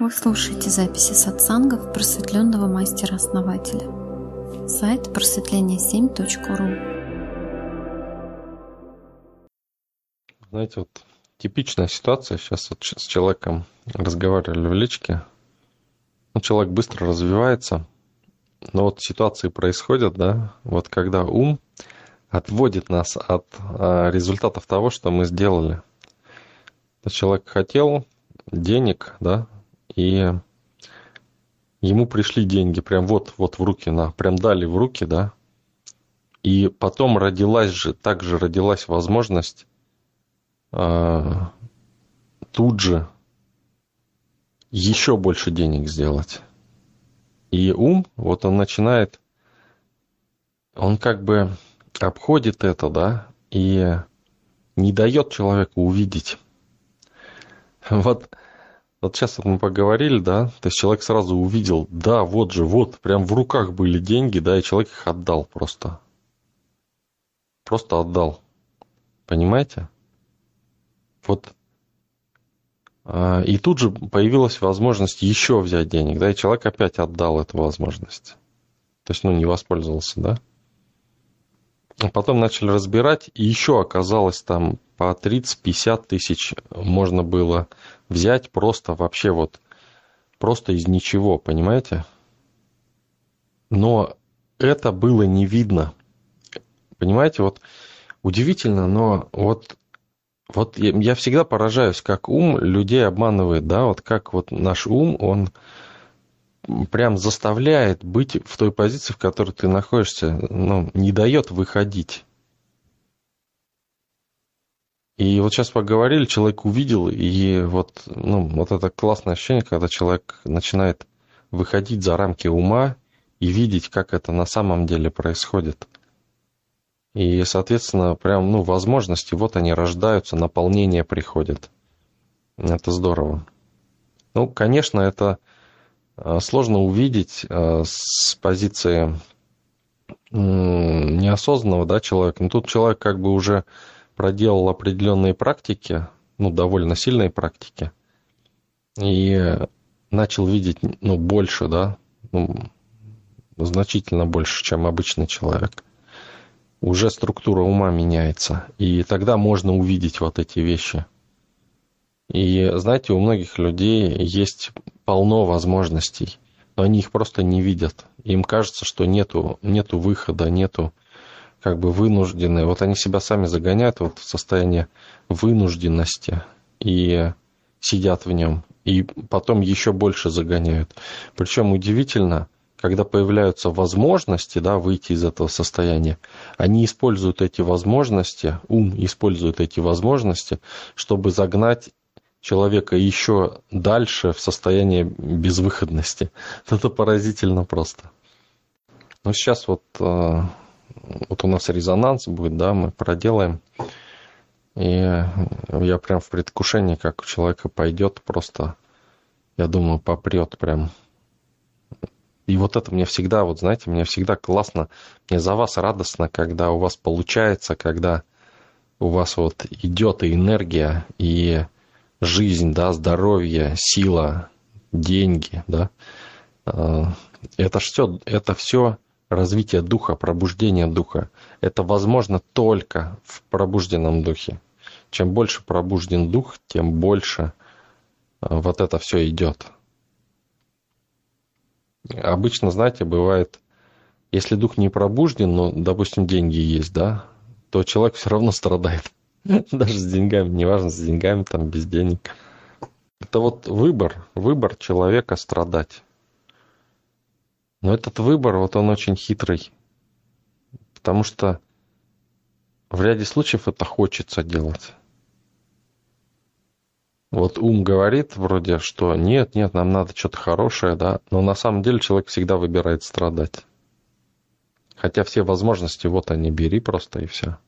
Вы слушаете записи сатсангов просветленного мастера-основателя. Сайт просветление7.ру Знаете, вот типичная ситуация. Сейчас вот с человеком разговаривали в личке. Ну, человек быстро развивается, но вот ситуации происходят, да, вот когда ум отводит нас от а, результатов того, что мы сделали. Человек хотел денег, да, и ему пришли деньги, прям вот, вот в руки, на, прям дали в руки, да, и потом родилась же, также родилась возможность э, тут же еще больше денег сделать. И ум, вот он начинает, он как бы обходит это, да, и не дает человеку увидеть. Вот вот сейчас вот мы поговорили, да, то есть человек сразу увидел, да, вот же, вот, прям в руках были деньги, да, и человек их отдал просто. Просто отдал. Понимаете? Вот. А, и тут же появилась возможность еще взять денег, да, и человек опять отдал эту возможность. То есть, ну, не воспользовался, да. А потом начали разбирать, и еще оказалось там по 30-50 тысяч можно было взять просто вообще вот, просто из ничего, понимаете? Но это было не видно. Понимаете, вот удивительно, но вот, вот я всегда поражаюсь, как ум людей обманывает, да, вот как вот наш ум, он прям заставляет быть в той позиции, в которой ты находишься, ну, не дает выходить. И вот сейчас поговорили, человек увидел, и вот, ну, вот это классное ощущение, когда человек начинает выходить за рамки ума и видеть, как это на самом деле происходит. И, соответственно, прям, ну, возможности, вот они рождаются, наполнение приходит. Это здорово. Ну, конечно, это э, сложно увидеть э, с позиции неосознанного да, человека. Но тут человек как бы уже проделал определенные практики, ну, довольно сильные практики, и начал видеть, ну, больше, да, ну, значительно больше, чем обычный человек. Уже структура ума меняется, и тогда можно увидеть вот эти вещи. И знаете, у многих людей есть полно возможностей, но они их просто не видят. Им кажется, что нету, нету выхода, нету как бы вынуждены, вот они себя сами загоняют вот в состояние вынужденности и сидят в нем, и потом еще больше загоняют. Причем удивительно, когда появляются возможности да, выйти из этого состояния, они используют эти возможности, ум использует эти возможности, чтобы загнать человека еще дальше в состояние безвыходности. Это поразительно просто. Ну, сейчас вот э, вот у нас резонанс будет, да, мы проделаем. И я прям в предвкушении, как у человека пойдет просто, я думаю, попрет прям. И вот это мне всегда, вот знаете, мне всегда классно, мне за вас радостно, когда у вас получается, когда у вас вот идет и энергия, и жизнь, да, здоровье, сила, деньги, да. А, это все, это все развитие духа, пробуждение духа. Это возможно только в пробужденном духе. Чем больше пробужден дух, тем больше э, вот это все идет. Обычно, знаете, бывает, если дух не пробужден, но, допустим, деньги есть, да, то человек все равно страдает. Даже с деньгами, неважно, с деньгами, там, без денег. Это вот выбор, выбор человека страдать. Но этот выбор, вот он очень хитрый. Потому что в ряде случаев это хочется делать. Вот ум говорит вроде, что нет, нет, нам надо что-то хорошее, да, но на самом деле человек всегда выбирает страдать. Хотя все возможности, вот они, бери просто и все.